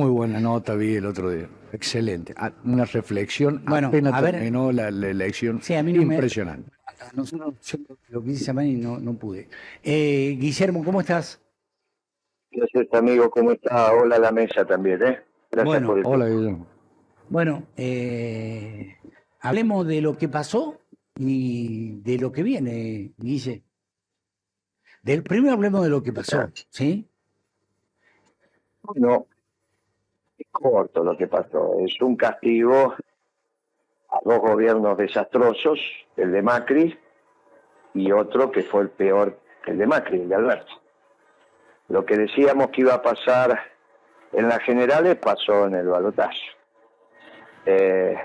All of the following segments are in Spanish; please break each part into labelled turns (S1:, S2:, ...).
S1: Muy buena nota vi el otro día. Excelente. Ah, Una reflexión.
S2: Bueno,
S1: apenas
S2: a ver.
S1: terminó la, la elección.
S2: Sí, a mí no me-
S1: Impresionante.
S2: A nosotros, yo lo quise llamar y no, no pude. Eh, Guillermo, ¿cómo estás?
S3: Gracias, amigo. ¿Cómo está? Hola a la mesa también, ¿eh? Gracias
S2: Bueno,
S3: por el
S1: Hola, Guillermo.
S2: Bueno, eh, hablemos de lo que pasó y de lo que viene, Guille. Del primero hablemos de lo que pasó, ¿sí?
S3: Bueno, corto lo que pasó. Es un castigo a dos gobiernos desastrosos, el de Macri y otro que fue el peor el de Macri, el de Alberto. Lo que decíamos que iba a pasar en las generales pasó en el balotaje. Eh,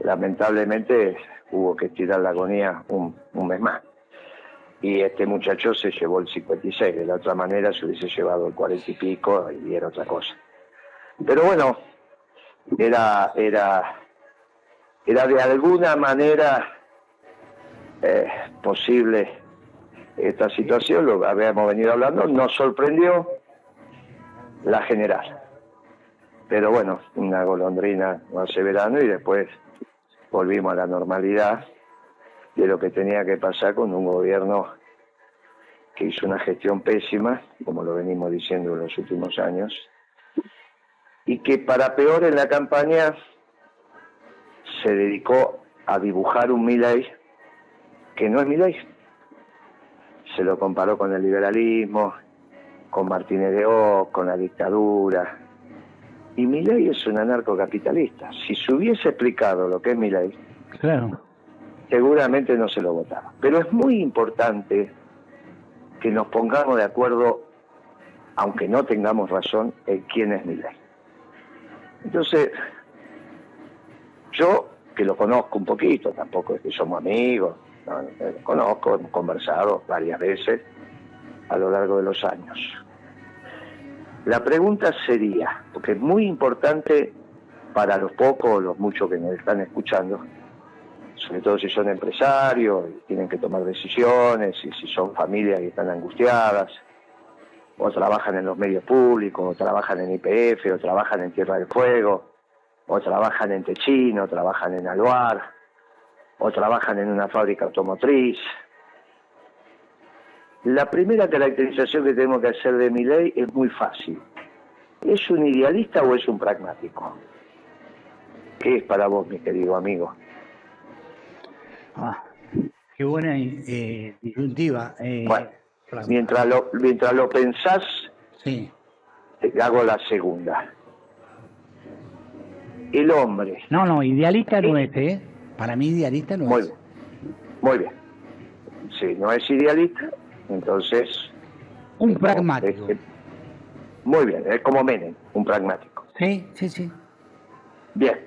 S3: lamentablemente hubo que estirar la agonía un, un mes más. Y este muchacho se llevó el 56, de la otra manera se hubiese llevado el 40 y pico y era otra cosa. Pero bueno, era, era, era de alguna manera eh, posible esta situación, lo habíamos venido hablando, nos sorprendió la general. Pero bueno, una golondrina no hace verano y después volvimos a la normalidad de lo que tenía que pasar con un gobierno que hizo una gestión pésima, como lo venimos diciendo en los últimos años, y que para peor en la campaña se dedicó a dibujar un Milei que no es Milei. Se lo comparó con el liberalismo, con Martínez de Oz, con la dictadura. Y Milei es un anarcocapitalista. Si se hubiese explicado lo que es Milei,
S2: Claro.
S3: seguramente no se lo votaba. Pero es muy importante que nos pongamos de acuerdo, aunque no tengamos razón, en quién es Milei. Entonces, yo que lo conozco un poquito, tampoco es que somos amigos, no, eh, lo conozco, hemos conversado varias veces a lo largo de los años. La pregunta sería, porque es muy importante para los pocos los muchos que nos están escuchando, sobre todo si son empresarios y tienen que tomar decisiones, y si son familias que están angustiadas, o trabajan en los medios públicos, o trabajan en IPF, o trabajan en Tierra del Fuego, o trabajan en Techino, o trabajan en Aluar, o trabajan en una fábrica automotriz. La primera caracterización que tenemos que hacer de mi ley es muy fácil. ¿Es un idealista o es un pragmático? ¿Qué es para vos, mi querido amigo?
S2: Ah, qué buena eh, disyuntiva. eh,
S3: Bueno, Mientras lo, mientras lo pensás,
S2: Sí.
S3: hago la segunda. El hombre,
S2: No, no, idealista no es, ¿eh? Para mí idealista no
S3: muy
S2: es.
S3: bien, muy bien. Si no es idealista, entonces...
S2: Un pragmático.
S3: es- muy bien, es como Menem, un pragmático.
S2: Sí, sí, sí.
S3: Bien.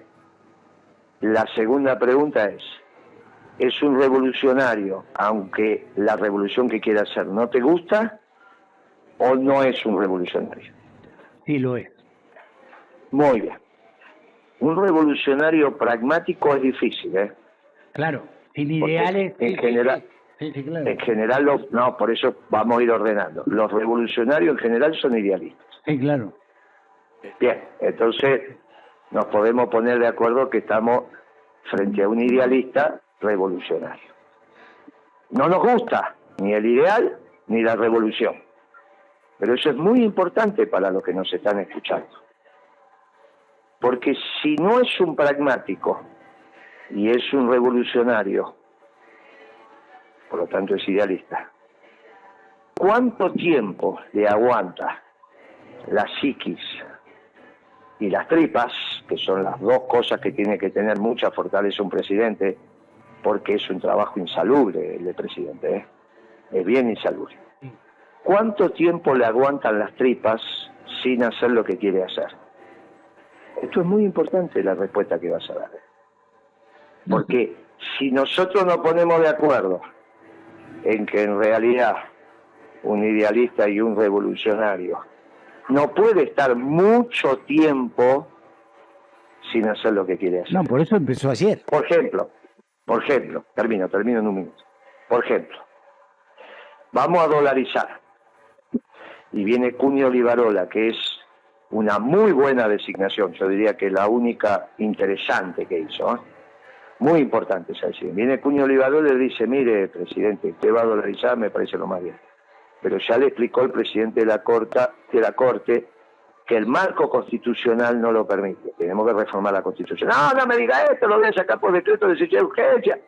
S3: La segunda pregunta es, ¿es un revolucionario aunque la revolución que quiere hacer no te gusta o no es un revolucionario?
S2: Sí lo es.
S3: Muy bien. Un revolucionario pragmático es difícil, ¿eh?
S2: Claro. Sin
S3: Porque
S2: ideales.
S3: en
S2: sí,
S3: general-
S2: sí. Sí, sí, claro.
S3: En general, los, no, por eso vamos a ir ordenando. Los revolucionarios en general son idealistas.
S2: Sí, claro.
S3: Bien, entonces nos podemos poner de acuerdo que estamos frente a un idealista revolucionario. No nos gusta ni el ideal ni la revolución, pero eso es muy importante para los que nos están escuchando. Porque si no es un pragmático y es un revolucionario, por lo tanto es idealista, ¿cuánto tiempo le aguanta la psiquis y las tripas, que son las dos cosas que tiene que tener mucha fortaleza un presidente, porque es un trabajo insalubre el de presidente, ¿eh? es bien insalubre. ¿Cuánto tiempo le aguantan las tripas sin hacer lo que quiere hacer? Esto es muy importante la respuesta que vas a dar. Porque si nosotros nos ponemos de acuerdo en que en realidad un idealista y un revolucionario no puede estar mucho tiempo sin hacer lo que quiere hacer.
S2: No, por eso empezó ayer.
S3: Por ejemplo, por ejemplo, termino, termino en un minuto. Por ejemplo, vamos a dolarizar. Y viene Cunio Olivarola, que es una muy buena designación, yo diría que la única interesante que hizo. ¿eh? Muy importante esa decisión. Viene Cuño Olivador y le dice, mire, presidente, usted va a dolarizar, me parece lo más bien. Pero ya le explicó el presidente de la, corta, de la Corte que el marco constitucional no lo permite. Tenemos que reformar la Constitución. No, no me diga esto, lo voy a sacar por decreto de de urgencia.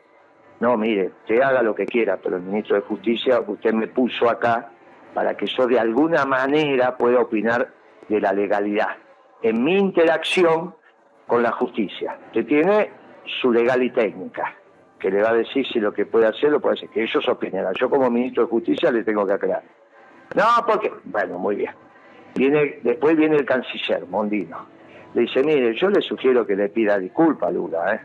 S3: No, mire, usted haga lo que quiera, pero el ministro de Justicia, usted me puso acá para que yo de alguna manera pueda opinar de la legalidad en mi interacción con la justicia. Usted tiene su legal y técnica, que le va a decir si lo que puede hacer lo puede hacer, que ellos opinarán. Yo como ministro de Justicia le tengo que aclarar. No, porque, bueno, muy bien. Viene, después viene el canciller, Mondino. Le dice, mire, yo le sugiero que le pida disculpas a Lula, ¿eh?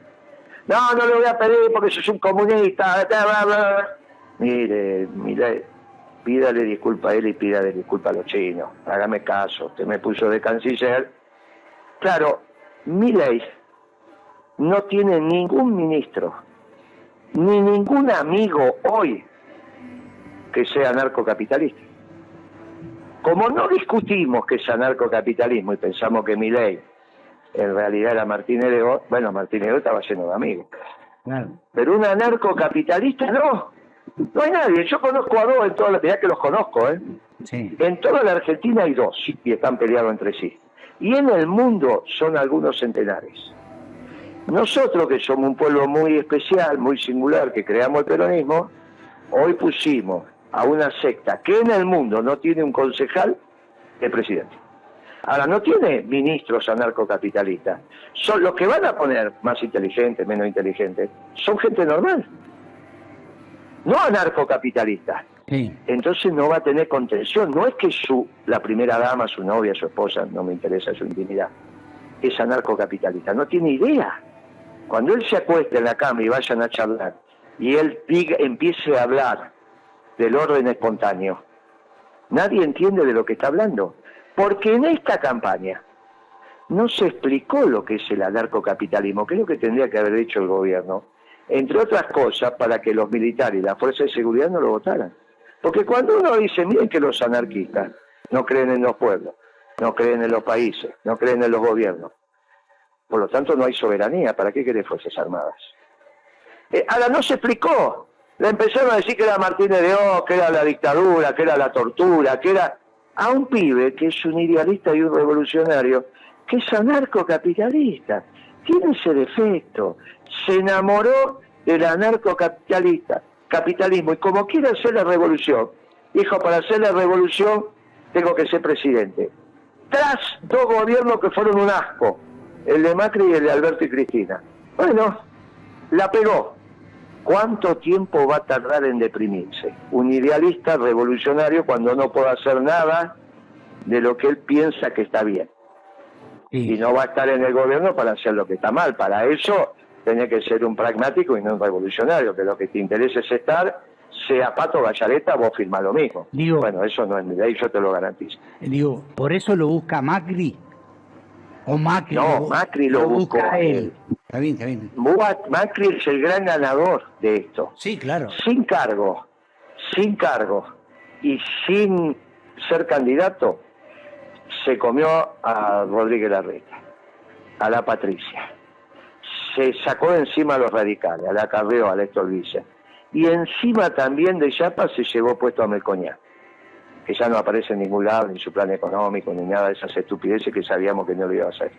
S3: No, no le voy a pedir porque soy un comunista. Mire, mire, pídale disculpa a él y pídale disculpa a los chinos. Hágame caso, usted me puso de canciller. Claro, mi ley no tiene ningún ministro, ni ningún amigo hoy que sea narcocapitalista. Como no discutimos que es anarcocapitalismo y pensamos que mi ley en realidad era Martínez de bueno, Martínez de estaba lleno de amigos. Pero un anarcocapitalista no. No hay nadie. Yo conozco a dos en toda la que los conozco, ¿eh? En toda la Argentina hay dos y están peleados entre sí. Y en el mundo son algunos centenares. Nosotros, que somos un pueblo muy especial, muy singular, que creamos el peronismo, hoy pusimos a una secta que en el mundo no tiene un concejal de presidente. Ahora, no tiene ministros anarcocapitalistas. Son los que van a poner más inteligentes, menos inteligentes, son gente normal. No anarcocapitalistas. Entonces no va a tener contención. No es que su, la primera dama, su novia, su esposa, no me interesa su intimidad, es anarcocapitalista. No tiene idea. Cuando él se acueste en la cama y vayan a charlar, y él diga, empiece a hablar del orden espontáneo, nadie entiende de lo que está hablando. Porque en esta campaña no se explicó lo que es el anarcocapitalismo, que es lo que tendría que haber hecho el gobierno, entre otras cosas para que los militares y la fuerza de seguridad no lo votaran. Porque cuando uno dice, miren que los anarquistas no creen en los pueblos, no creen en los países, no creen en los gobiernos, por lo tanto no hay soberanía, ¿para qué quieren fuerzas armadas? Eh, ahora no se explicó, le empezaron a decir que era Martínez de O, que era la dictadura, que era la tortura, que era a un pibe que es un idealista y un revolucionario, que es anarcocapitalista. Tiene ese defecto. Se enamoró del anarcocapitalista, capitalismo, y como quiere hacer la revolución, dijo, para hacer la revolución tengo que ser presidente. Tras dos gobiernos que fueron un asco, el de Macri y el de Alberto y Cristina. Bueno, la pegó. ¿Cuánto tiempo va a tardar en deprimirse? Un idealista revolucionario cuando no puede hacer nada de lo que él piensa que está bien. Y no va a estar en el gobierno para hacer lo que está mal. Para eso tiene que ser un pragmático y no un revolucionario, que lo que te interesa es estar, sea Pato Gallareta, vos firma lo mismo. bueno, eso no es mi ley, yo te lo garantizo.
S2: Digo, por eso lo busca Macri o Macri.
S3: No, Macri lo, busca él.
S2: Está bien, está bien.
S3: Macri es el gran ganador de esto.
S2: Sí, claro.
S3: Sin cargo, sin cargo y sin ser candidato, se comió a Rodríguez Larreta, a la Patricia. Se sacó de encima a los radicales, a la Carreo, a Héctor Villa. Y encima también de Chapa se llevó puesto a Melcoñá que ya no aparece en ningún lado, ni su plan económico, ni nada de esas estupideces que sabíamos que no lo iba a hacer.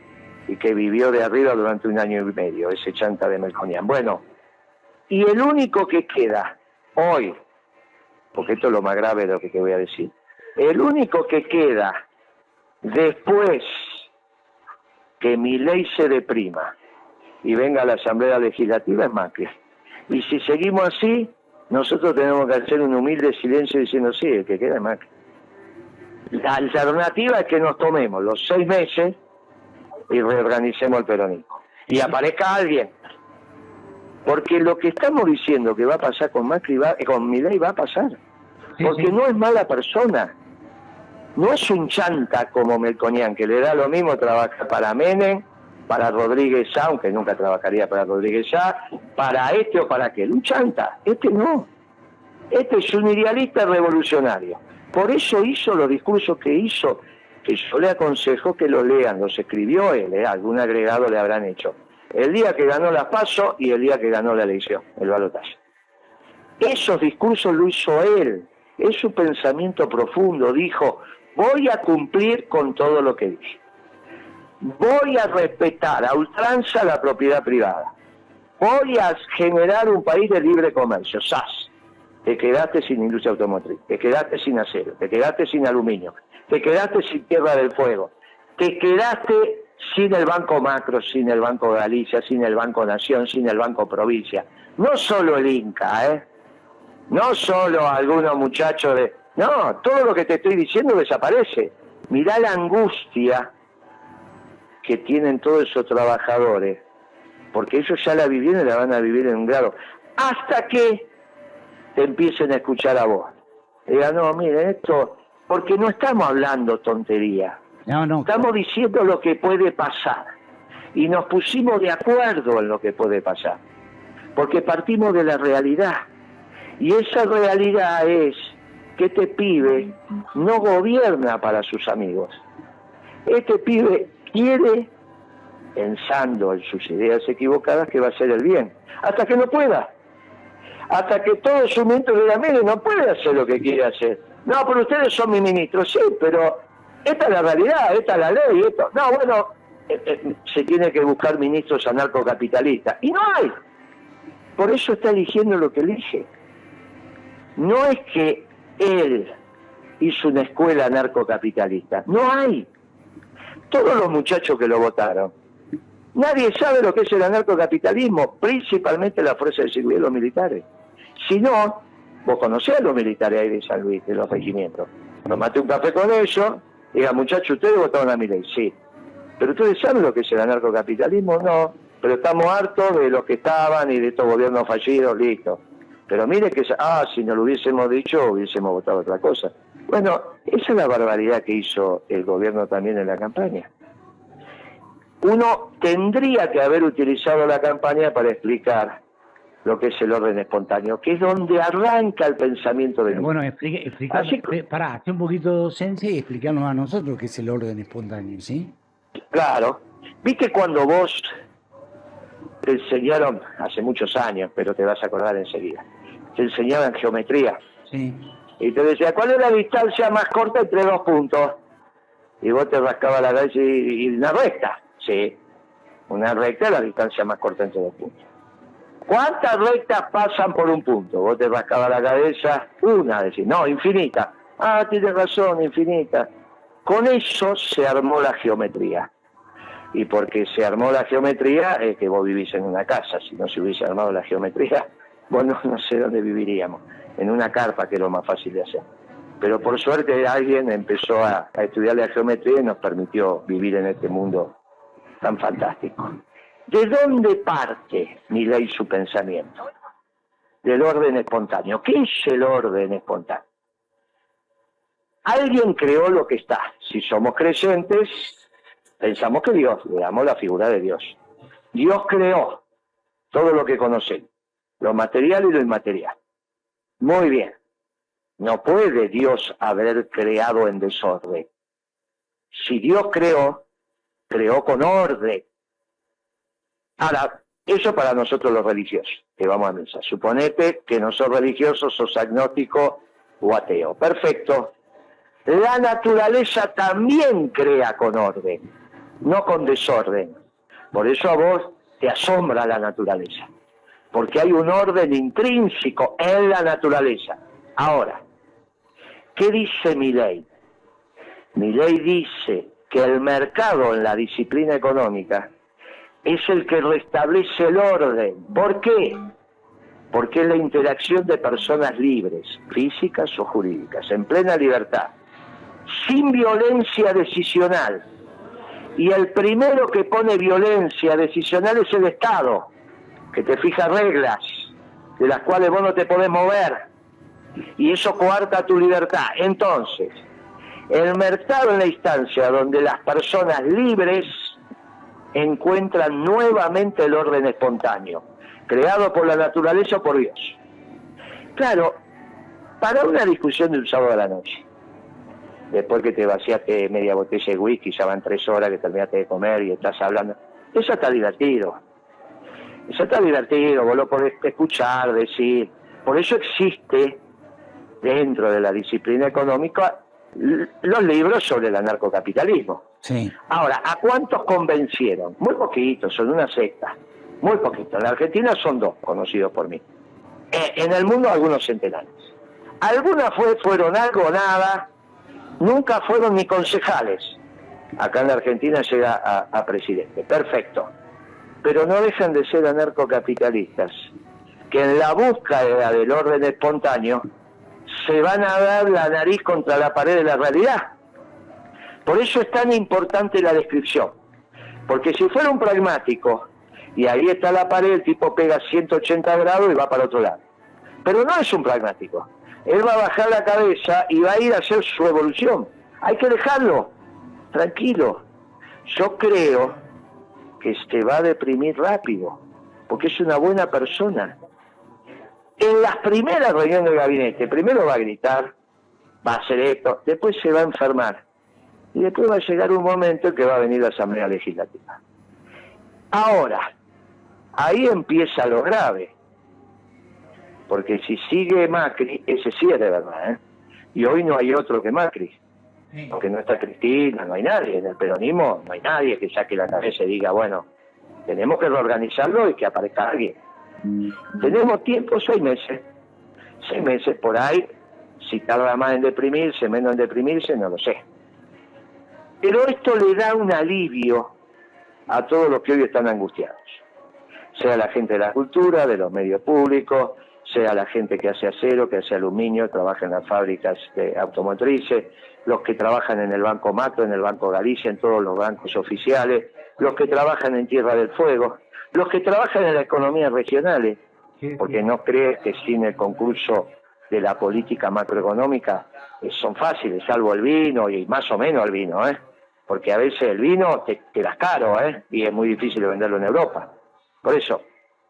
S3: Y que vivió de arriba durante un año y medio, ese chanta de Melconian. Bueno, y el único que queda hoy, porque esto es lo más grave de lo que te voy a decir, el único que queda después que mi ley se deprima y venga a la Asamblea Legislativa es Macri. Y si seguimos así, nosotros tenemos que hacer un humilde silencio diciendo, sí, el que queda es Macri. La alternativa es que nos tomemos los seis meses y reorganicemos el peronismo. Y aparezca alguien. Porque lo que estamos diciendo que va a pasar con Macri, va, con Milei va a pasar. Porque no es mala persona. No es un chanta como Melconian, que le da lo mismo trabajar para Menem, para Rodríguez Sá, aunque nunca trabajaría para Rodríguez Sá, para este o para aquel. Un chanta. Este no. Este es un idealista revolucionario por eso hizo los discursos que hizo, que yo le aconsejo que lo lean, los escribió él, ¿eh? algún agregado le habrán hecho. El día que ganó la PASO y el día que ganó la elección, el balotaje. Esos discursos lo hizo él, es su pensamiento profundo, dijo, voy a cumplir con todo lo que dije. Voy a respetar a ultranza la propiedad privada. Voy a generar un país de libre comercio, SAS. Te quedaste sin industria automotriz, te quedaste sin acero, te quedaste sin aluminio, te quedaste sin Tierra del Fuego, te quedaste sin el Banco Macro, sin el Banco Galicia, sin el Banco Nación, sin el Banco Provincia. No solo el Inca, ¿eh? No solo algunos muchachos de... No, todo lo que te estoy diciendo desaparece. Mirá la angustia que tienen todos esos trabajadores, porque ellos ya la vivieron y la van a vivir en un grado. Hasta que te empiecen a escuchar a vos. Diga, no, miren, esto, porque no estamos hablando tontería.
S2: No, no.
S3: Estamos diciendo lo que puede pasar. Y nos pusimos de acuerdo en lo que puede pasar. Porque partimos de la realidad. Y esa realidad es que este pibe no gobierna para sus amigos. Este pibe quiere, pensando en sus ideas equivocadas, que va a ser el bien. Hasta que no pueda. Hasta que todo su mente le diga, mire, no puede hacer lo que quiere hacer. No, pero ustedes son mi ministro, sí, pero esta es la realidad, esta es la ley, esto. No, bueno, eh, eh, se tiene que buscar ministros anarcocapitalistas. Y no hay. Por eso está eligiendo lo que elige. No es que él hizo una escuela anarcocapitalista. No hay. Todos los muchachos que lo votaron. Nadie sabe lo que es el anarcocapitalismo, principalmente la fuerza de seguridad y los militares. Si no, vos conocés a los militares ahí de San Luis, de los regimientos. Tomate un café con ellos, diga, muchachos, ¿ustedes votaron a mi ley? Sí. ¿Pero ustedes saben lo que es el anarcocapitalismo? No. Pero estamos hartos de los que estaban y de estos gobiernos fallidos, listo. Pero mire que, ah, si no lo hubiésemos dicho, hubiésemos votado otra cosa. Bueno, esa es la barbaridad que hizo el gobierno también en la campaña. Uno tendría que haber utilizado la campaña para explicar lo que es el orden espontáneo, que es donde arranca el pensamiento del
S2: Bueno, explique, explica,
S3: Así-
S2: eh, pará, hace un poquito de docencia y explicarnos a nosotros qué es el orden espontáneo, ¿sí?
S3: Claro. ¿Viste cuando vos te enseñaron, hace muchos años, pero te vas a acordar enseguida, te enseñaban geometría
S2: Sí.
S3: Y te decía, ¿cuál es la distancia más corta entre dos puntos? Y vos te rascabas la cabeza y, una recta. Sí, una recta es la distancia más corta entre dos puntos. ¿Cuántas rectas pasan por un punto? Vos te rascabas la cabeza, una, decís, no, infinita. Ah, tienes razón, infinita. Con eso se armó la geometría. Y porque se armó la geometría es que vos vivís en una casa. Si no se hubiese armado la geometría, vos no, no sé dónde viviríamos. En una carpa, que es lo más fácil de hacer. Pero por suerte alguien empezó a, estudiar la geometría y nos permitió vivir en este mundo tan fantástico. ¿De dónde parte mi ley su pensamiento? Del orden espontáneo. ¿Qué es el orden espontáneo? Alguien creó lo que está. Si somos creyentes, pensamos que Dios, le damos la figura de Dios. Dios creó todo lo que conocemos, lo material y lo inmaterial. Muy bien. No puede Dios haber creado en desorden. Si Dios creó, creó con orden. Ahora, eso para nosotros los religiosos, que vamos a misa. Suponete que no sos religioso, sos agnóstico o ateo. Perfecto. La naturaleza también crea con orden, no con desorden. Por eso a vos te asombra la naturaleza, porque hay un orden intrínseco en la naturaleza. Ahora, ¿qué dice mi ley? Mi ley dice que el mercado en la disciplina económica es el que restablece el orden. ¿Por qué? Porque es la interacción de personas libres, físicas o jurídicas, en plena libertad, sin violencia decisional. Y el primero que pone violencia decisional es el Estado, que te fija reglas de las cuales vos no te podés mover. Y eso coarta tu libertad. Entonces, el mercado es la instancia donde las personas libres encuentran nuevamente el orden espontáneo, creado por la naturaleza o por Dios. Claro, para una discusión de sábado a la noche, después que te vaciaste media botella de whisky, ya van tres horas que terminaste de comer y estás hablando. Eso está divertido. Eso está divertido, vos lo podés escuchar, decir. Por eso existe dentro de la disciplina económica los libros sobre el anarcocapitalismo.
S2: Sí.
S3: Ahora, ¿a cuántos convencieron? Muy poquitos, son una secta. Muy poquitos. En la Argentina son dos, conocidos por mí. Eh, en el mundo algunos centenares. Algunas fue, fueron algo, nada, nunca fueron ni concejales. Acá en la Argentina llega a, a presidente. Perfecto. Pero no dejan de ser anarcocapitalistas, que en la búsqueda del orden espontáneo se van a dar la nariz contra la pared de la realidad. Por eso es tan importante la descripción. Porque si fuera un pragmático, y ahí está la pared, el tipo pega 180 grados y va para otro lado. Pero no es un pragmático. Él va a bajar la cabeza y va a ir a hacer su evolución. Hay que dejarlo, tranquilo. Yo creo que se va a deprimir rápido, porque es una buena persona. En las primeras reuniones del gabinete, primero va a gritar, va a hacer esto, después se va a enfermar. Y después va a llegar un momento en que va a venir la Asamblea Legislativa. Ahora, ahí empieza lo grave. Porque si sigue Macri, ese sí es de verdad, ¿eh? Y hoy no hay otro que Macri. Porque no está Cristina, no hay nadie. En el peronismo no hay nadie que saque la cabeza y diga, bueno, tenemos que reorganizarlo y que aparezca alguien. Tenemos tiempo, seis meses. Seis meses por ahí. Si tarda más en deprimirse, menos en deprimirse, no lo sé. Pero esto le da un alivio a todos los que hoy están angustiados. Sea la gente de la cultura, de los medios públicos, sea la gente que hace acero, que hace aluminio, trabaja en las fábricas de automotrices, los que trabajan en el Banco Macro, en el Banco Galicia, en todos los bancos oficiales, los que trabajan en Tierra del Fuego, los que trabajan en la economía regionales, porque no crees que sin el concurso de la política macroeconómica eh, son fáciles, salvo el vino y más o menos el vino, ¿eh? porque a veces el vino te queda caro ¿eh? y es muy difícil venderlo en Europa. Por eso,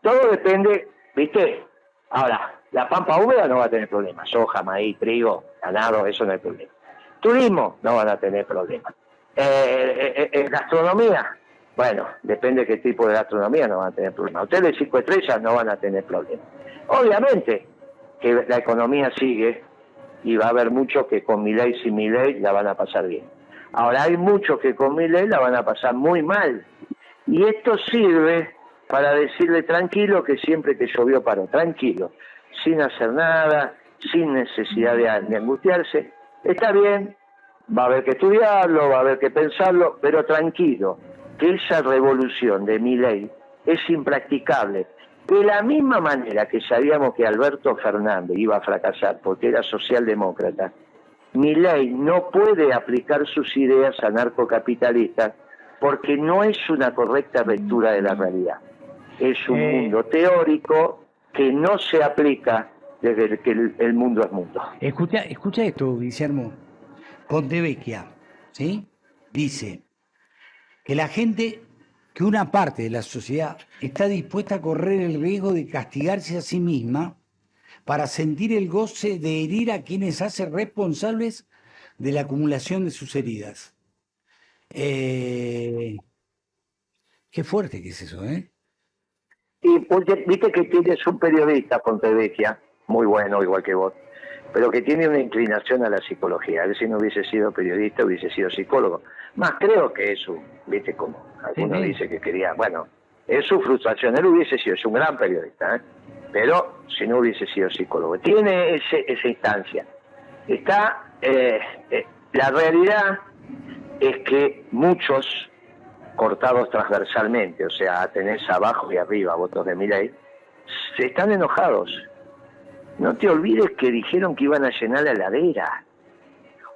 S3: todo depende, ¿viste? Ahora, la pampa húmeda no va a tener problemas, soja, maíz, trigo, ganado, eso no hay problema. Turismo, no van a tener problemas. Eh, eh, eh, gastronomía, bueno, depende de qué tipo de gastronomía no van a tener problemas. Hoteles cinco estrellas no van a tener problemas. Obviamente que la economía sigue y va a haber muchos que con mi ley sin mi ley la van a pasar bien. Ahora hay muchos que con mi ley la van a pasar muy mal. Y esto sirve para decirle tranquilo que siempre que llovió paró, tranquilo, sin hacer nada, sin necesidad de, de angustiarse. Está bien, va a haber que estudiarlo, va a haber que pensarlo, pero tranquilo, que esa revolución de mi ley es impracticable. De la misma manera que sabíamos que Alberto Fernández iba a fracasar porque era socialdemócrata, mi ley no puede aplicar sus ideas anarcocapitalistas porque no es una correcta lectura de la realidad. Es un mundo teórico que no se aplica desde que el, el mundo es mundo.
S2: Escucha, escucha esto, Guillermo. Pontevecchia, ¿sí? Dice que la gente, que una parte de la sociedad está dispuesta a correr el riesgo de castigarse a sí misma para sentir el goce de herir a quienes hace responsables de la acumulación de sus heridas. Eh, qué fuerte que es eso, ¿eh?
S3: Y porque viste que tienes un periodista, Pontevecchia, muy bueno, igual que vos, pero que tiene una inclinación a la psicología. Él si no hubiese sido periodista, hubiese sido psicólogo. Más creo que es un, viste como alguno
S2: Sí, sí.
S3: dice que quería, bueno, es su frustración. Él hubiese sido, es un gran periodista, ¿eh? pero si no hubiese sido psicólogo. Tiene ese, esa instancia. Está, eh, eh, la realidad es que muchos cortados transversalmente, o sea, tenés abajo y arriba votos de Milei, se están enojados. No te olvides que dijeron que iban a llenar la heladera.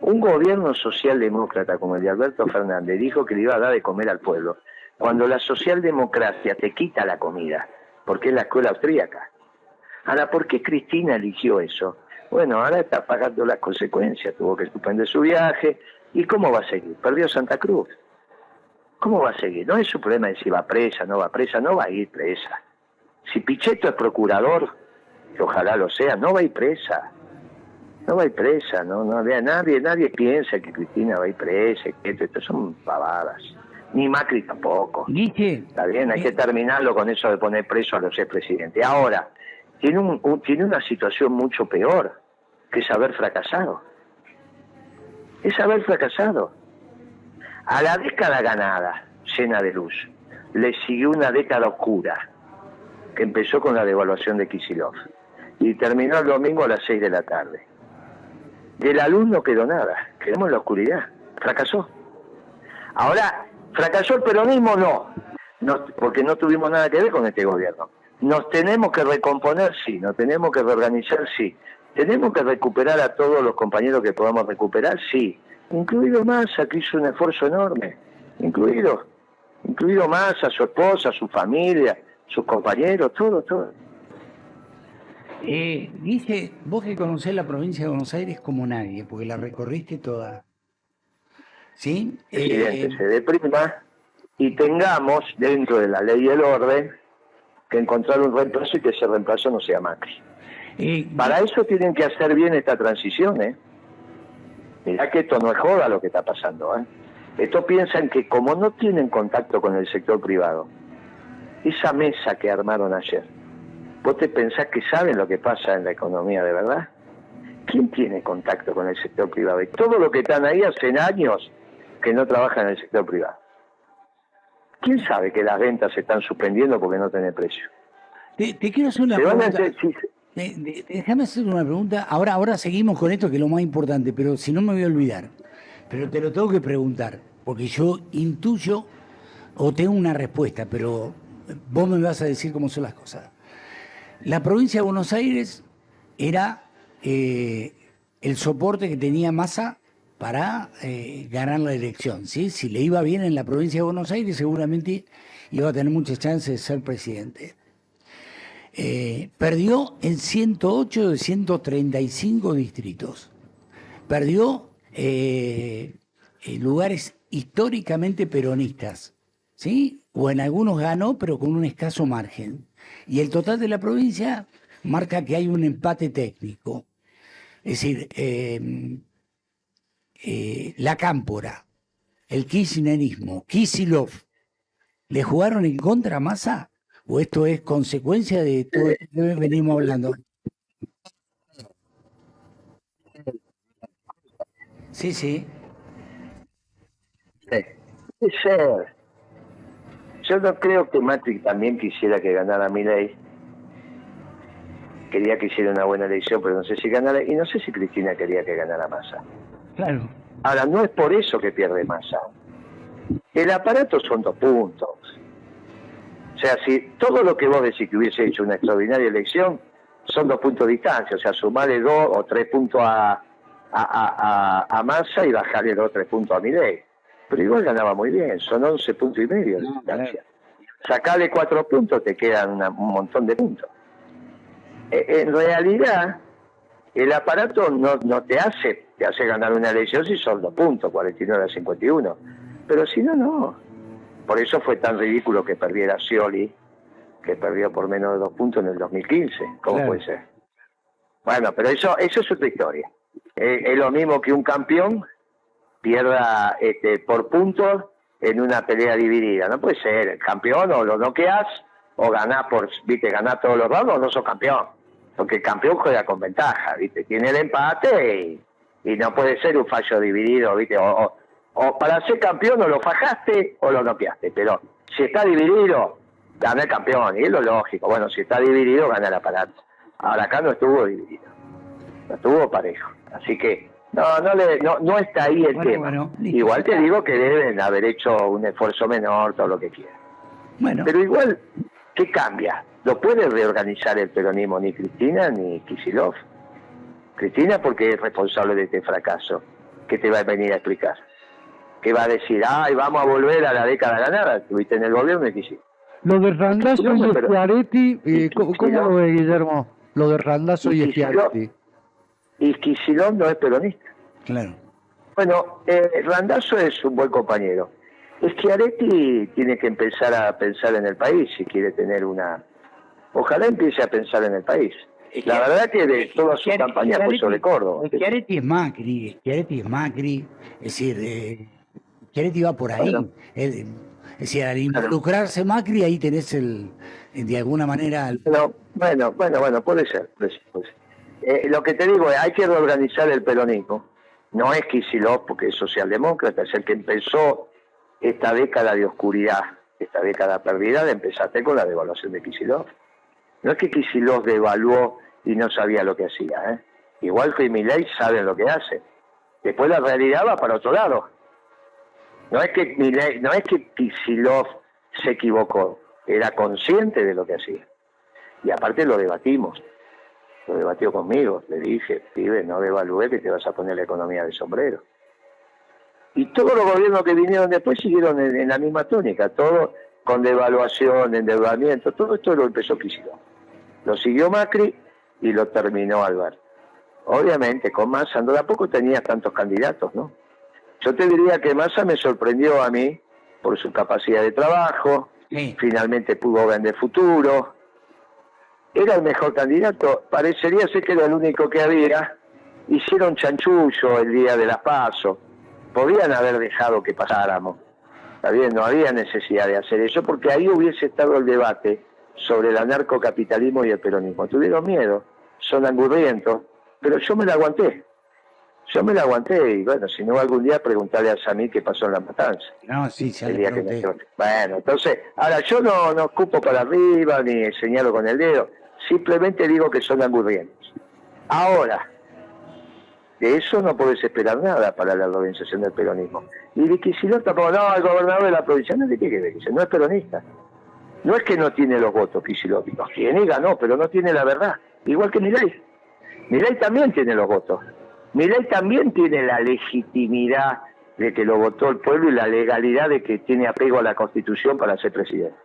S3: Un gobierno socialdemócrata como el de Alberto Fernández dijo que le iba a dar de comer al pueblo. Cuando la socialdemocracia te quita la comida, porque es la escuela austríaca. Ahora, ¿por qué Cristina eligió eso? Bueno, ahora está pagando las consecuencias, tuvo que suspender su viaje. ¿Y cómo va a seguir? Perdió Santa Cruz. ¿Cómo va a seguir? No es su problema de si va presa, no va presa, no va a ir presa. Si Pichetto es procurador, que ojalá lo sea, no va a ir presa. no va a ir presa, no, no, nadie, nadie piensa que Cristina va a ir presa, que esto, esto son pavadas. Ni Macri tampoco. Está bien, hay que terminarlo con eso de poner preso a los expresidentes. Ahora, tiene, un, tiene una situación mucho peor, que es haber fracasado. Es haber fracasado. A la década ganada, llena de luz, le siguió una década oscura, que empezó con la devaluación de Kisilov y terminó el domingo a las 6 de la tarde. De la no quedó nada, quedamos en la oscuridad, fracasó. Ahora, ¿fracasó el peronismo? No, no, porque no tuvimos nada que ver con este gobierno. Nos tenemos que recomponer, sí, nos tenemos que reorganizar, sí. Tenemos que recuperar a todos los compañeros que podamos recuperar, sí. Incluido Massa, que hizo un esfuerzo enorme. Incluido. Incluido Massa, su esposa, su familia, sus compañeros, todo, todo.
S2: Eh, dice, vos que conocés la provincia de Buenos Aires como nadie, porque la recorriste toda. ¿Sí?
S3: Eh, se deprima y tengamos dentro de la ley y el orden que encontrar un reemplazo y que ese reemplazo no sea Macri. Eh, Para eso tienen que hacer bien esta transición, ¿eh? Mirá que esto no es joda lo que está pasando, ¿eh? Esto piensan que como no tienen contacto con el sector privado, esa mesa que armaron ayer, ¿Vos te pensás que saben lo que pasa en la economía de verdad? ¿Quién tiene contacto con el sector privado? Y todo lo que están ahí hace años que no trabajan en el sector privado. ¿Quién sabe que las ventas se están suspendiendo porque no tienen precio?
S2: Te, quiero hacer una pregunta. déjame hacer una pregunta. Ahora, ahora seguimos con esto que es lo más importante, pero si no me voy a olvidar. Pero te lo tengo que preguntar, porque yo intuyo o tengo una respuesta, pero vos me vas a decir cómo son las cosas. La provincia de Buenos Aires era eh, el soporte que tenía Massa para eh, ganar la elección. ¿sí? Si le iba bien en la provincia de Buenos Aires, seguramente iba a tener muchas chances de ser presidente. Eh, perdió en 108 de 135 distritos. Perdió en lugares históricamente peronistas. ¿sí? O en algunos ganó, pero con un escaso margen. Y el total de la provincia marca que hay un empate técnico. Es decir, eh, eh, la cámpora, el kirchnerismo, Kisilov, ¿le jugaron en contra a Massa? ¿O esto es consecuencia de todo lo que venimos hablando? Sí, sí.
S3: Sí. ser. Yo no creo que Macri también quisiera que ganara ley. Quería que hiciera una buena elección, pero no sé si ganara. Y no sé si Cristina quería que ganara Massa.
S2: Claro.
S3: Ahora, no es por eso que pierde Massa. El aparato son dos puntos. O sea, si todo lo que vos decís que hubiese hecho una extraordinaria elección, son dos puntos de distancia. O sea, sumarle dos o tres puntos a, a, a, a Massa y bajarle dos o tres puntos a ley pero igual ganaba muy bien, son 11 puntos y medio de distancia. Sacale cuatro puntos, te quedan un montón de puntos. E, en realidad, el aparato no, no te hace te hace ganar una elección si son dos puntos, 49 a 51. Pero si no, no. Por eso fue tan ridículo que perdiera Scioli, que perdió por menos de dos puntos en el 2015. ¿Cómo puede ser? Bueno, pero eso, eso es otra historia. es lo mismo que un campeón pierda este, por puntos en una pelea dividida. No puede ser, campeón o lo noqueas o ganás por, viste, ganás todos los rounds o no sos campeón. Porque el campeón juega con ventaja, viste, tiene el empate y, no puede ser un fallo dividido, viste, o, o, para ser campeón o lo fajaste o lo noqueaste, pero si está dividido, gana el campeón, y es lo lógico. Bueno, si está dividido, gana el aparato. Ahora acá no estuvo dividido, no estuvo parejo. Así que no, no, le, no, no está ahí el tema. igual te digo que deben haber hecho un esfuerzo menor, todo lo que quieran. Bueno. Pero igual, ¿qué cambia? ¿Lo puede reorganizar el peronismo ni Cristina ni Kisilov? Cristina porque es responsable de este fracaso. ¿Qué te va a venir a explicar? ¿Qué va a decir? Ay, vamos a volver a la década ganada. Estuviste en el gobierno y Kisilov.
S4: Lo de Randazzo y Schiaretti, eh, ¿cómo, lo ve Guillermo? Lo de Randazzo y Schiaretti
S3: y Kicillof no es peronista.
S2: Claro.
S3: Bueno, eh, Randazzo es un buen compañero. Schiaretti tiene que empezar a pensar en el país si quiere tener una... Ojalá empiece a pensar en el país. La verdad que de toda su
S2: Schiaretti-
S3: campaña fue sobre Córdoba.
S2: Schiaretti es Macri, Schiaretti es Macri, es decir, eh, Schiaretti va por ahí.
S3: Bueno.
S2: Eh, es decir, al involucrarse Macri, ahí tenés el, de alguna manera, el-
S3: No, bueno, bueno, bueno, puede ser. puede ser, puede ser. Eh, lo que te digo es, hay que reorganizar el peronismo. No es Kicillof, porque es socialdemócrata, es el que empezó esta década de oscuridad, esta década perdida, de empezaste con la devaluación de Kicillof. No es que Kicillof devaluó y no sabía lo que hacía, ¿eh? Igual que Milei saben lo que hace. Después la realidad va para otro lado. No es que Milei, no es que Kicillof se equivocó, era consciente de lo que hacía. Y aparte lo debatimos. Lo debatió conmigo. Le dije, pibe, no devalúe que te vas a poner la economía de sombrero. Y todos los gobiernos que vinieron después siguieron en, en la misma tónica, todo con devaluación, endeudamiento, todo esto lo empezó Kicillof. Lo siguió Macri y lo terminó Alberto. Obviamente, con Massa no tampoco tenía tantos candidatos, ¿no? Yo te diría que Massa me sorprendió a mí por su capacidad de trabajo,
S2: Sí.
S3: finalmente pudo vender futuro, era el mejor candidato, parecería ser que era el único que había, hicieron chanchullo el día de las pasos, podían haber dejado que pasáramos, está bien, no había necesidad de hacer eso, porque ahí hubiese estado el debate sobre el anarcocapitalismo y el peronismo. Tuvieron miedo, son angurrientos, pero yo me la aguanté. Yo me la aguanté y bueno, si no algún día preguntarle a Samí qué pasó en la matanza.
S2: No, sí, ya
S3: El día que. Bueno, entonces, ahora yo no, no escupo para arriba ni señalo con el dedo, simplemente digo que son angurrientos. Ahora, de eso no puedes esperar nada para la organización del peronismo. Y de Kicillof tampoco, no, el gobernador de la provincia, no, ¿de qué quiere? No es peronista. No es que no tiene los votos Kicillof, los tiene ganó, pero no tiene la verdad. Igual que Milei. Milei también tiene los votos. Milei también tiene la legitimidad de que lo votó el pueblo y la legalidad de que tiene apego a la Constitución para ser presidente.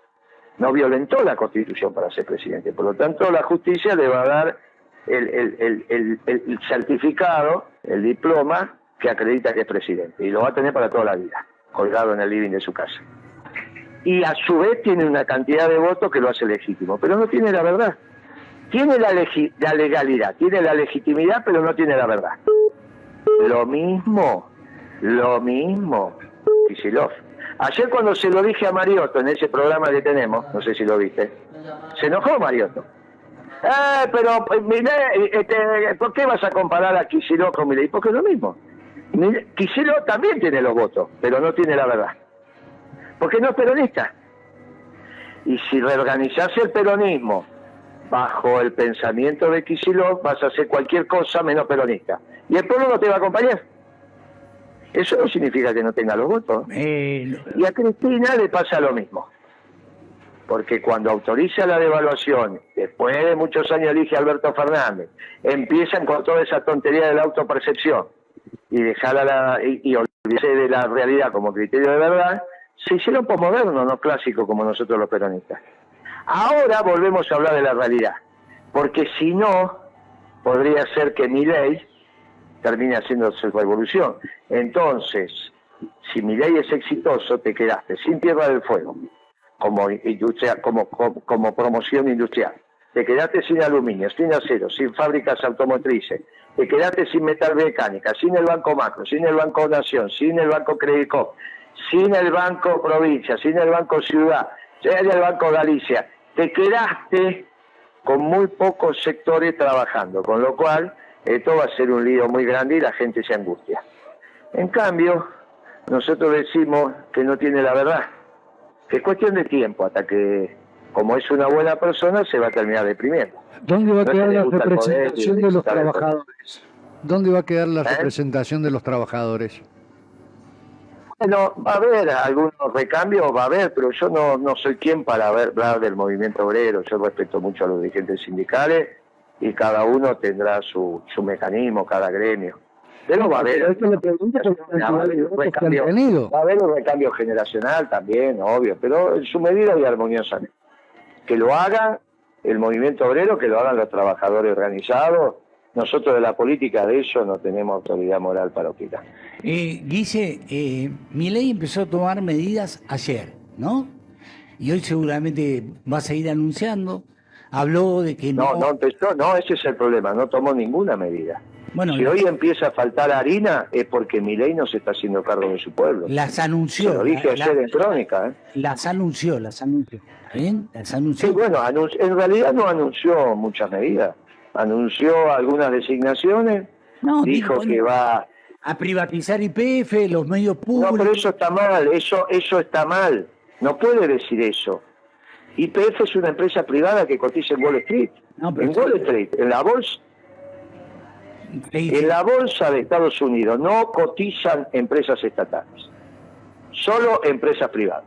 S3: No violentó la Constitución para ser presidente. Por lo tanto, la justicia le va a dar el, certificado, el diploma que acredita que es presidente. Y lo va a tener para toda la vida, colgado en el living de su casa. Y a su vez tiene una cantidad de votos que lo hace legítimo, pero no tiene la verdad. Tiene la, la legalidad, tiene la legitimidad, pero no tiene la verdad. Lo mismo, lo mismo, Kicillof. Ayer cuando se lo dije a Mariotto en ese programa que tenemos, no sé si lo viste, se enojó Mariotto. Eh, pero pues, Milei, este, ¿por qué vas a comparar a Kicillof con Milei? Porque es lo mismo. Kicillof también tiene los votos, pero no tiene la verdad. Porque no es peronista. Y si reorganizás el peronismo bajo el pensamiento de Kicillof, vas a hacer cualquier cosa menos peronista. Y el pueblo no te va a acompañar. Eso no significa que no tenga los votos.
S2: Eh,
S3: Y a Cristina le pasa lo mismo. Porque cuando autoriza la devaluación, después de muchos años elige a Alberto Fernández, empiezan con toda esa tontería de la autopercepción y dejar a la, y, y olvidarse de la realidad como criterio de verdad, se hicieron posmodernos, no clásicos como nosotros los peronistas. Ahora volvemos a hablar de la realidad, porque si no, podría ser que mi ley termine haciendo su revolución. Entonces, si mi ley es exitoso, te quedaste sin Tierra del Fuego como industria, como, como, promoción industrial. Te quedaste sin aluminio, sin acero, sin fábricas automotrices, te quedaste sin metal mecánica, sin el Banco Macro, sin el Banco Nación, sin el Banco Credicop, sin el Banco Provincia, sin el Banco Ciudad, sin el Banco Galicia. Te quedaste con muy pocos sectores trabajando, con lo cual esto va a ser un lío muy grande y la gente se angustia. En cambio, nosotros decimos que no tiene la verdad, que es cuestión de tiempo hasta que, como es una buena persona, se va a terminar deprimiendo.
S4: ¿Dónde va a
S3: No
S4: quedar la representación de los trabajadores? ¿Dónde va a quedar la
S3: ¿Eh?
S4: representación de los trabajadores?
S3: Bueno, va a haber algunos recambios, va a haber, pero yo no, no soy quien para hablar del movimiento obrero. Yo respeto mucho a los dirigentes sindicales y cada uno tendrá su, su mecanismo, cada gremio. Pero va a haber,
S4: Esto
S3: va a un recambio,
S4: tenido.
S3: va a haber un recambio generacional también, obvio, pero en su medida y armoniosamente. Que lo haga el movimiento obrero, que lo hagan los trabajadores organizados. Nosotros de la política de eso no tenemos autoridad moral para opinar.
S2: Eh, Guille, eh, Milei empezó a tomar medidas ayer, ¿no? Y hoy seguramente va a seguir anunciando. Habló de que
S3: No,
S2: no...
S3: no empezó, no, ese es el problema, no tomó ninguna medida.
S2: bueno,
S3: Si hoy empieza a faltar harina es porque Milei no se está haciendo cargo de su pueblo.
S2: las
S3: Se
S2: anunció.
S3: lo dije
S2: la-
S3: ayer
S2: la-
S3: en Crónica. ¿eh?
S2: las anunció, las anunció. ¿Está bien? Las anunció.
S3: Sí, bueno, en realidad no anunció muchas medidas. Anunció algunas designaciones,
S2: No,
S3: dijo
S2: dijo,
S3: que va...
S2: a privatizar IPF, los medios
S3: No,
S2: públicos.
S3: pero eso está mal, eso, eso está mal. No puede decir eso. IPF es una empresa privada que cotiza en Wall Street.
S2: No,
S3: en. Wall Street, en la bolsa, en la bolsa de Estados Unidos no cotizan empresas estatales, solo empresas privadas.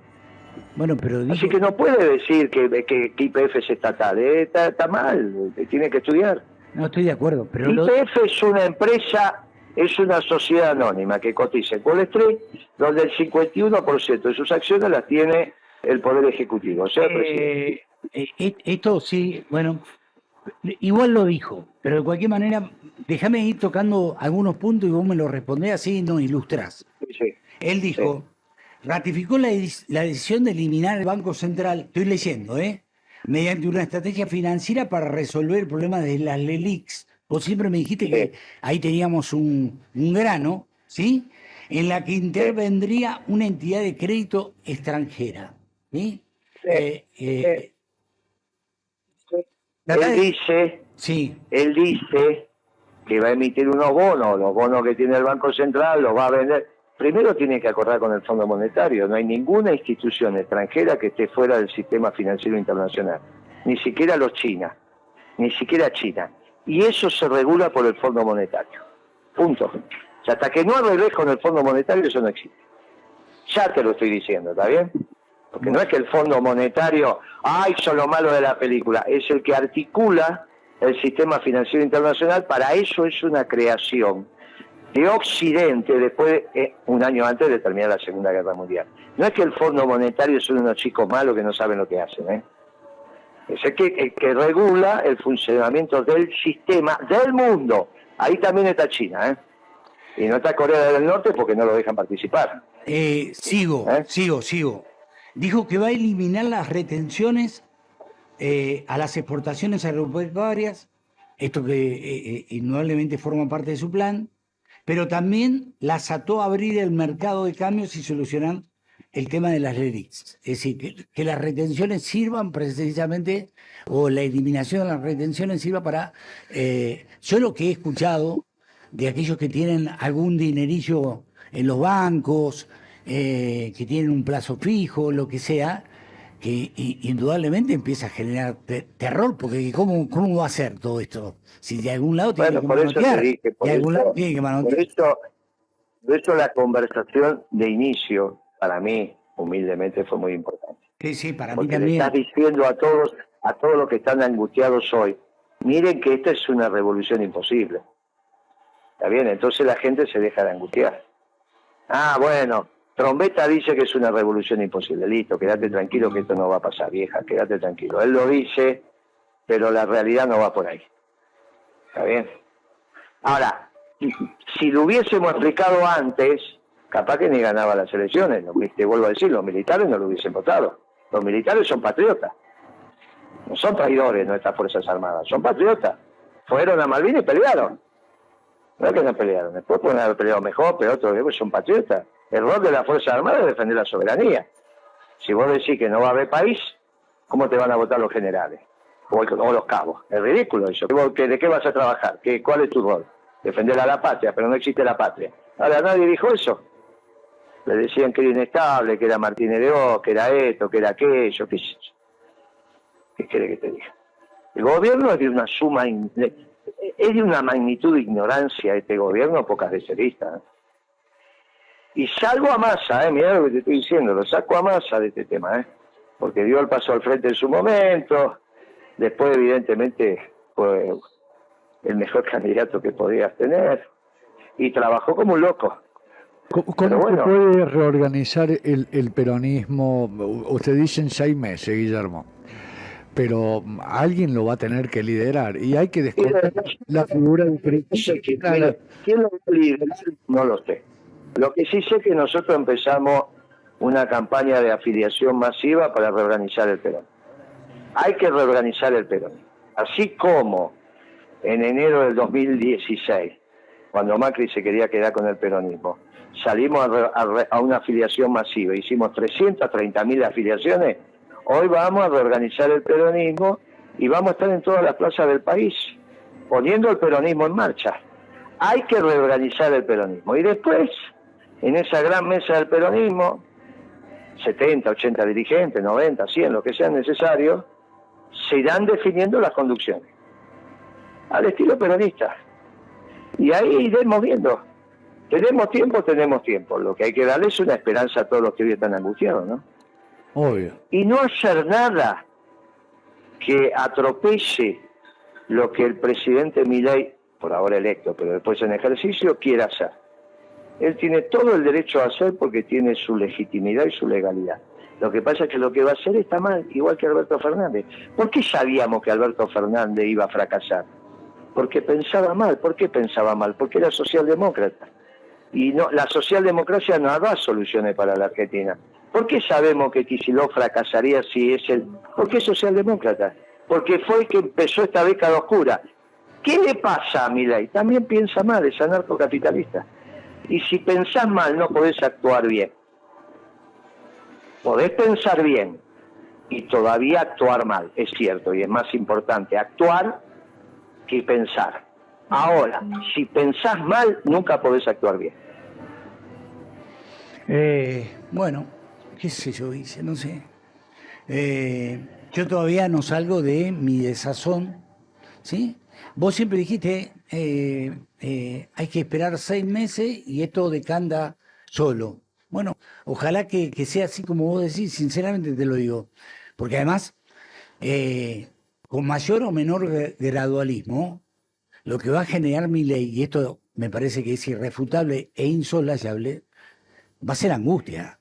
S2: Bueno, pero
S3: Así que no puede decir que, que, que IPF es estatal, eh, está, está mal, tiene que estudiar.
S2: no estoy de acuerdo, pero lo-
S3: IPF es una empresa, es una sociedad anónima que cotiza en Wall Street, donde el 51% de sus acciones las tiene el Poder Ejecutivo, sea, presidente.
S2: Eh, eh, esto sí, bueno, igual lo dijo, pero de cualquier manera, déjame ir tocando algunos puntos y vos me lo respondés así y nos ilustrás.
S3: Sí.
S2: Él dijo, ratificó la, la decisión de eliminar el Banco Central, estoy leyendo, ¿eh? Mediante una estrategia financiera para resolver el problema de las LELIX. Vos siempre me dijiste que ahí teníamos un, un grano, ¿sí? En la que intervendría una entidad de crédito extranjera, ¿sí?
S3: Sí,
S2: Eh, eh,
S3: Él dice,
S2: Sí,
S3: él dice que va a emitir unos bonos, los bonos que tiene el Banco Central los va a vender. Primero tiene que acordar con el Fondo Monetario, no hay ninguna institución extranjera que esté fuera del sistema financiero internacional, ni siquiera los China, ni siquiera China. Y eso se regula por el Fondo Monetario. Punto. O sea, hasta que no arregles con el Fondo Monetario eso no existe. Ya te lo estoy diciendo, ¿está bien? Porque no es que el Fondo Monetario, ay, son lo malo de la película, es el que articula el sistema financiero internacional, para eso es una creación de Occidente después, eh, un año antes de terminar la Segunda Guerra Mundial. No es que el Fondo Monetario son unos chicos malos que no saben lo que hacen, ¿eh? Es el que, el que regula el funcionamiento del sistema del mundo. Ahí también está China, ¿eh? Y no está Corea del Norte porque no lo dejan participar.
S2: Eh, sigo,
S3: ¿Eh?
S2: sigo, sigo. Dijo que va a eliminar las retenciones eh, a las exportaciones agropecuarias, esto que eh, eh, indudablemente forma parte de su plan, pero también las ató a abrir el mercado de cambios y solucionar el tema de las LELIX. Es decir, que, que las retenciones sirvan precisamente, o la eliminación de las retenciones sirva para... eh, yo lo que he escuchado de aquellos que tienen algún dinerillo en los bancos, eh, que tienen un plazo fijo, lo que sea, que indudablemente empieza a generar te- terror, porque ¿cómo, ¿cómo va a ser todo esto? Si de algún lado tiene
S3: Bueno,
S2: que
S3: eso te
S2: manotear,
S3: dije, por
S2: de algún
S3: eso-
S2: lado tiene que
S3: Por
S2: manotear.
S3: eso, por eso la conversación de inicio, para mí, humildemente, fue muy importante.
S2: Sí, sí, para mí
S3: Porque le
S2: también.
S3: estás diciendo a todos, a todos los que están angustiados hoy, miren que esta es una revolución imposible. ¿Está bien? Entonces la gente se deja de angustiar. Ah, bueno, Trombeta dice que es una revolución imposible. Listo, quédate tranquilo que esto no va a pasar, vieja, quédate tranquilo. Él lo dice, pero la realidad no va por ahí. ¿Está bien? Ahora, si lo hubiésemos explicado antes, capaz que ni ganaba las elecciones. Te vuelvo a decir, los militares no lo hubiesen votado. Los militares son patriotas. No son traidores nuestras Fuerzas Armadas, son patriotas. Fueron a Malvinas y pelearon. No es que no pelearon, después pueden haber peleado mejor, pero otros después son patriotas. El rol de las Fuerzas Armadas es defender la soberanía. Si vos decís que no va a haber país, ¿cómo te van a votar los generales? O, los cabos. Es ridículo eso. ¿Vos qué- ¿De qué vas a trabajar? ¿Qué, ¿Cuál es tu rol? Defender a la patria, pero no existe la patria. Ahora nadie dijo eso. Le decían que era inestable, que era Martínez de O, que era esto, que era aquello, qué sé. ¿Qué quiere que te diga? El gobierno es de una suma, es de una magnitud de ignorancia este gobierno pocas veces vista. ¿eh? Y salgo a masa, ¿eh? mirá lo que te estoy diciendo, lo saco a masa de este tema, ¿eh? porque dio el paso al frente en su momento, después evidentemente fue el mejor candidato que podías tener, y trabajó como un loco.
S4: ¿Cómo, cómo
S3: Pero bueno.
S4: se puede reorganizar el, el peronismo? Usted dice en seis meses, Guillermo, pero alguien lo va a tener que liderar y hay que descontar la figura de
S3: quién lo va a liderar, no lo sé. Lo que sí sé es que nosotros empezamos una campaña de afiliación masiva para reorganizar el Perón. Hay que reorganizar el peronismo. Así como en enero del 2016, cuando Macri se quería quedar con el peronismo, salimos a, una afiliación masiva, hicimos 330.000 afiliaciones, hoy vamos a reorganizar el peronismo y vamos a estar en todas las plazas del país, poniendo el peronismo en marcha. Hay que reorganizar el peronismo. Y después, en esa gran mesa del peronismo, 70, 80 dirigentes, 90, 100, lo que sea necesario, se irán definiendo las conducciones. Al estilo peronista. Y ahí iremos viendo. Tenemos tiempo, tenemos tiempo. Lo que hay que darle es una esperanza a todos los que hoy están angustiados, ¿no?
S4: Obvio.
S3: Y no hacer nada que atropelle lo que el presidente Milei, por ahora electo, pero después en ejercicio, quiera hacer. Él tiene todo el derecho a hacer porque tiene su legitimidad y su legalidad. Lo que pasa es que lo que va a hacer está mal, igual que Alberto Fernández. ¿Por qué sabíamos que Alberto Fernández iba a fracasar? Porque pensaba mal. ¿Por qué pensaba mal? Porque era socialdemócrata. Y no, la socialdemocracia no da soluciones para la Argentina. ¿Por qué sabemos que Kicillof fracasaría si es el...? Porque es socialdemócrata. Porque fue el que empezó esta década oscura. ¿Qué le pasa a Milei? También piensa mal, es anarcocapitalista. Y si pensás mal no podés actuar bien. Podés pensar bien y todavía actuar mal, es cierto, y es más importante actuar que pensar. Ahora, si pensás mal, nunca podés actuar bien.
S2: Eh, bueno, qué sé yo, dice, no sé. Eh, yo todavía no salgo de mi desazón, ¿sí? Vos siempre dijiste, eh, hay que esperar seis meses y esto decanda solo. Bueno, ojalá que, sea así como vos decís, sinceramente te lo digo. Porque además, con mayor o menor gradualismo, lo que va a generar mi ley, y esto me parece que es irrefutable e insolayable, va a ser angustia.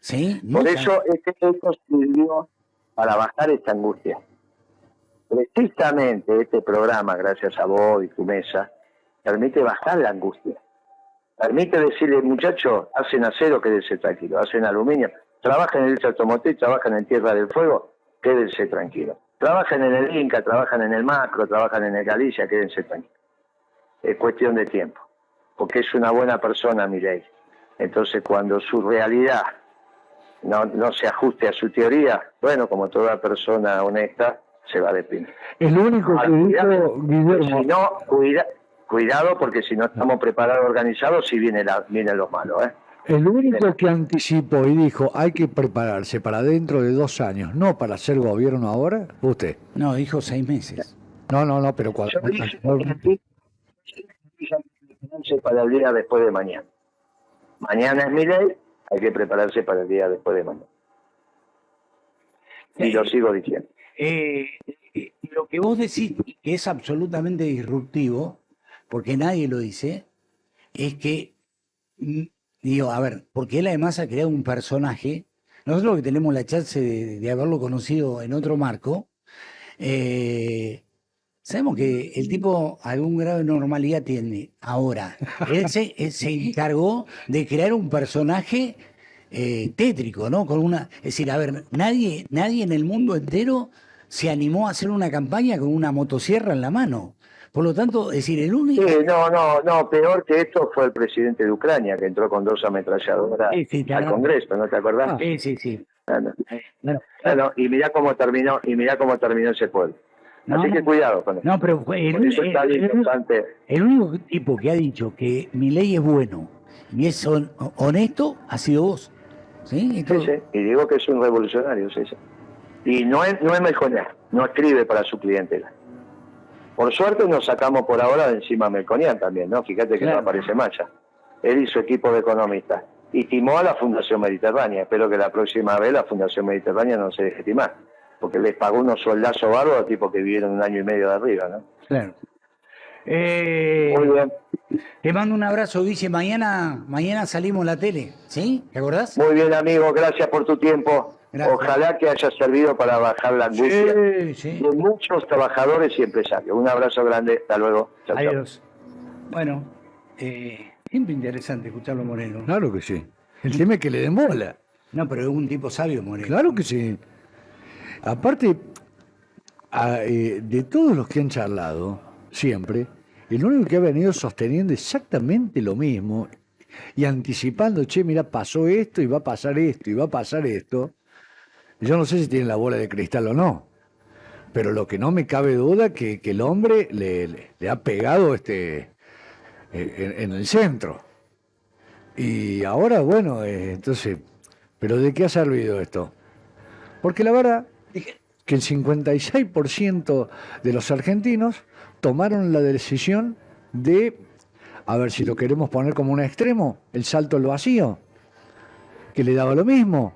S2: ¿Sí?
S3: Por eso este esto sirvió para bajar esta angustia. Precisamente este programa, gracias a vos y tu mesa, permite bajar la angustia. Permite decirle, muchachos, hacen acero, quédense tranquilo, hacen aluminio, trabajan en el automotriz, trabajan en Tierra del Fuego, quédense tranquilos. Trabajan en el Inca, trabajan en el Macro, trabajan en el Galicia, quédense tranquilos. Es cuestión de tiempo, porque es una buena persona, mi ley. Entonces, cuando su realidad no, no se ajuste a su teoría, bueno, como toda persona honesta, se va a deprimir.
S4: El único que dijo
S3: Guillermo. Si no, cuidado, porque si no estamos preparados, organizados, sí viene, la, viene lo malo, ¿eh?
S4: El único que anticipó y dijo hay que prepararse para dentro de dos años, no para ser gobierno ahora, usted.
S2: No, dijo seis meses.
S4: No, no, no, pero cuando...
S3: para el día después de mañana. Mañana es mi ley, hay que prepararse para el día después de mañana. Y lo sigo diciendo.
S2: Eh, eh, lo que vos decís, que es absolutamente disruptivo, porque nadie lo dice, es que Digo, a ver, porque él además ha creado un personaje, nosotros que tenemos la chance de, haberlo conocido en otro marco, eh, sabemos que el tipo algún grado de normalidad tiene. Ahora, él se, encargó de crear un personaje eh, tétrico, ¿no? Con una, es decir, a ver, nadie, nadie en el mundo entero se animó a hacer una campaña con una motosierra en la mano. Por lo tanto, es decir, el único...
S3: no, no, no, peor que esto fue el presidente de Ucrania, que entró con dos ametralladoras al Congreso, ¿no te acordás?
S2: Ah, sí, sí, sí.
S3: Bueno, y mirá cómo terminó, y mirá cómo terminó ese pueblo. Así que cuidado con eso.
S2: No, pero el, el, único tipo que ha dicho que mi ley es bueno y es honesto ha sido vos. ¿Sí?
S3: sí, y digo que es un revolucionario, sí, sí. Y no es, no es no escribe para su clientela. Por suerte nos sacamos por ahora de encima Melconian también, ¿no? Fíjate que no aparece Maya. Él y su equipo de economistas. Y timó a la Fundación Mediterránea. Espero que la próxima vez la Fundación Mediterránea no se deje timar. Porque les pagó unos soldazos bárbaros, tipo que vivieron un año y medio de arriba, ¿no?
S2: Claro. Eh, Muy bien. Te mando un abrazo, Dice, Mañana, mañana salimos la tele, ¿sí? ¿Te acordás?
S3: Muy bien, amigo. Gracias por tu tiempo. Ojalá que haya servido para bajar la angustia de muchos trabajadores y empresarios. Un abrazo grande, hasta luego.
S2: Adiós. Bueno, eh, siempre interesante escucharlo Moreno.
S4: Claro que sí. El tema es que le den bola.
S2: No, pero es un tipo sabio Moreno.
S4: Claro que sí. Aparte, a, eh, de todos los que han charlado, siempre, el único que ha venido sosteniendo exactamente lo mismo y anticipando, che, mira, pasó esto y va a pasar esto y va a pasar esto. Yo no sé si tiene la bola de cristal o no, pero lo que no me cabe duda que, que el hombre le, le- le ha pegado este eh, en, en el centro. Y ahora, bueno, eh, entonces, ¿pero de qué ha servido esto? Porque la verdad que el 56% de los argentinos tomaron la decisión de, a ver si lo queremos poner como un extremo, el salto al vacío, que le daba lo mismo.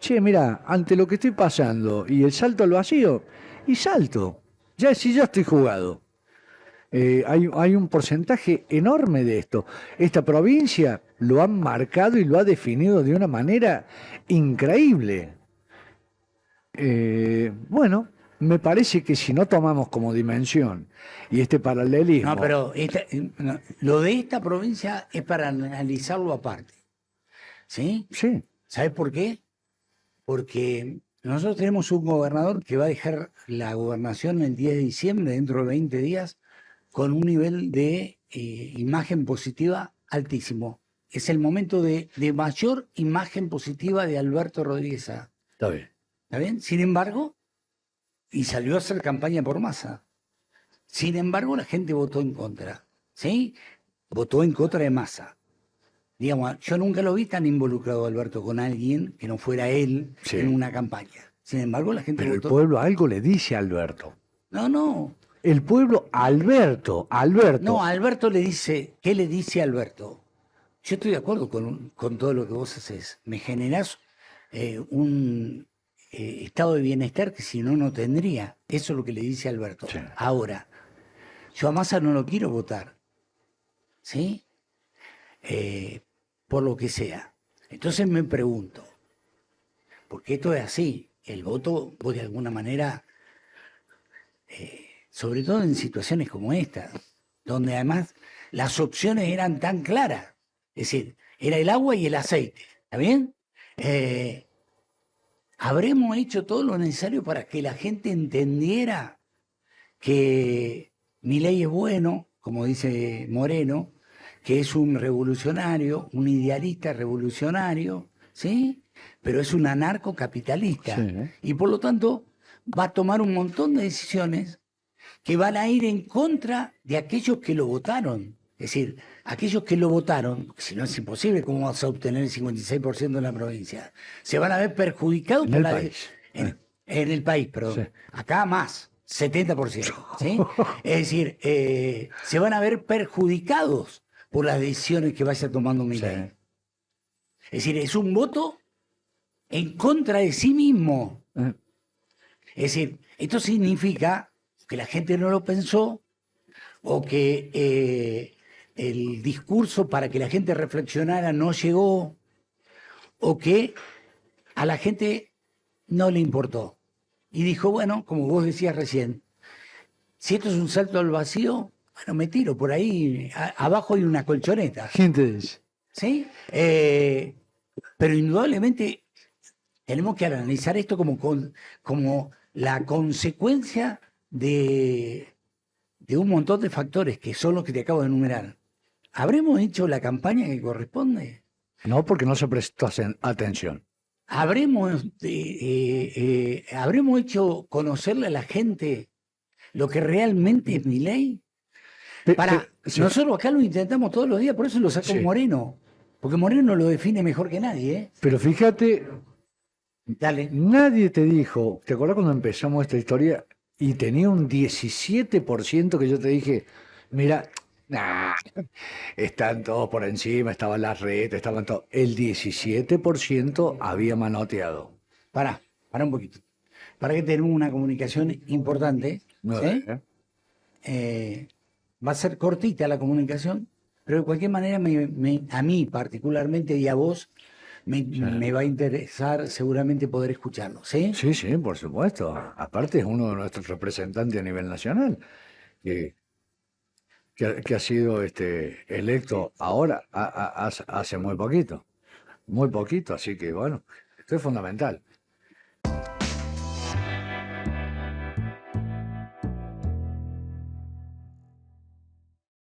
S4: Che, mira, ante lo que estoy pasando y el salto al vacío, y salto, ya si ya estoy jugado. Eh, hay, hay un porcentaje enorme de esto. Esta provincia lo han marcado y lo ha definido de una manera increíble. Eh, bueno, me parece que si no tomamos como dimensión y este paralelismo.
S2: No, pero esta- no, lo de esta provincia es para analizarlo aparte. ¿Sí?
S4: Sí,
S2: ¿Sabes por qué? Porque nosotros tenemos un gobernador que va a dejar la gobernación el 10 de diciembre, dentro de 20 días, con un nivel de eh, imagen positiva altísimo. Es el momento de, de mayor imagen positiva de Alberto Rodríguez. Saá.
S4: está bien.
S2: ¿Está bien? Sin embargo, y salió a hacer campaña por masa. Sin embargo, la gente votó en contra. ¿Sí? Votó en contra de masa. Digamos, yo nunca lo vi tan involucrado, Alberto, con alguien que no fuera él
S4: Sí.
S2: en una campaña. Sin embargo, la gente
S4: Pero el pueblo algo le dice a Alberto.
S2: No, no.
S4: El pueblo, Alberto, Alberto.
S2: No, Alberto le dice, ¿qué le dice Alberto? Yo estoy de acuerdo con, con todo lo que vos haces. Me generás eh, un eh, estado de bienestar que si no, no tendría. Eso es lo que le dice Alberto.
S4: Sí.
S2: Ahora, yo a Massa no lo quiero votar. ¿Sí? Eh, por lo que sea. Entonces me pregunto, porque esto es así, el voto, de alguna manera sobre todo en situaciones como esta, donde además las opciones eran tan claras. Es decir, era el agua y el aceite. ¿Está bien? Eh, Habremos hecho todo lo necesario para que la gente entendiera que mi ley es bueno, como dice Moreno, que es un revolucionario, un idealista revolucionario, ¿sí? Pero es un anarcocapitalista.
S4: Sí.
S2: Y por lo tanto va a tomar un montón de decisiones que van a ir en contra de aquellos que lo votaron. Es decir, aquellos que lo votaron, si no es imposible, ¿cómo vas a obtener el 56% en la provincia? Se van a ver perjudicados
S4: En
S2: por
S4: el
S2: la de-
S4: país.
S2: en, en el país, perdón.
S4: Sí.
S2: Acá más, 70%. ¿sí? es decir, eh, se van a ver perjudicados por las decisiones que vaya tomando mi
S4: Sí.
S2: Es decir, es un voto en contra de sí mismo.
S4: Eh,
S2: Es decir, esto significa que la gente no lo pensó o que eh, el discurso para que la gente reflexionara no llegó o que a la gente no le importó. Y dijo, bueno, como vos decías recién, si esto es un salto al vacío, bueno, me tiro por ahí, a- abajo hay una colchoneta.
S4: ¿Quién te dice?
S2: ¿sí? Eh, pero indudablemente tenemos que analizar esto como, con- como la consecuencia de, de un montón de factores que son los que te acabo de enumerar. ¿Habremos hecho la campaña que corresponde?
S4: No, porque no se prestó atención.
S2: ¿Habremos, eh, eh, eh, ¿Habremos hecho conocerle a la gente lo que realmente es mi ley? Para,
S4: sí.
S2: nosotros acá lo intentamos todos los días, por eso lo sacó
S4: Sí.
S2: Moreno. Porque Moreno lo define mejor que nadie, ¿eh?
S4: Pero fíjate,
S2: Dale.
S4: nadie te dijo, ¿te acuerdas cuando empezamos esta historia y tenía un 17% que yo te dije, mira, nah, están todos por encima, estaban las redes, estaban todos. El 17% había manoteado.
S2: Pará, pará un poquito. Para que tenemos una comunicación importante.
S4: No,
S2: ¿sí?
S4: ¿eh?
S2: Eh, va a ser cortita la comunicación, pero de cualquier manera me- me- a mí particularmente y a vos me, me va a interesar seguramente poder escucharlo. ¿sí?
S4: Sí, sí, por supuesto. Aparte es uno de nuestros representantes a nivel nacional, que, que, ha- que ha sido este, electo ahora, a- hace muy poquito, muy poquito, así que bueno, esto es fundamental.